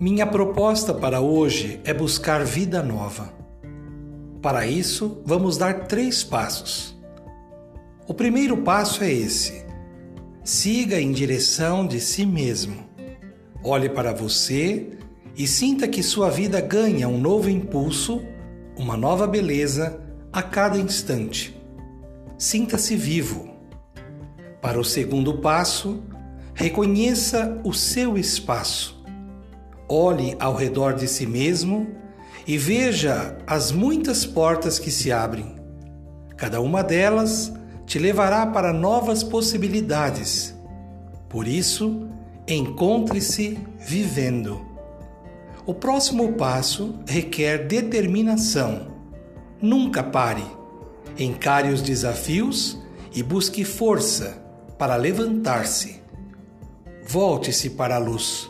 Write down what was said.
Minha proposta para hoje é buscar vida nova. Para isso, vamos dar três passos. O primeiro passo é esse: siga em direção de si mesmo. Olhe para você e sinta que sua vida ganha um novo impulso, uma nova beleza a cada instante. Sinta-se vivo. Para o segundo passo, reconheça o seu espaço. Olhe ao redor de si mesmo e veja as muitas portas que se abrem. Cada uma delas te levará para novas possibilidades. Por isso, encontre-se vivendo. O próximo passo requer determinação. Nunca pare. Encare os desafios e busque força para levantar-se. Volte-se para a luz.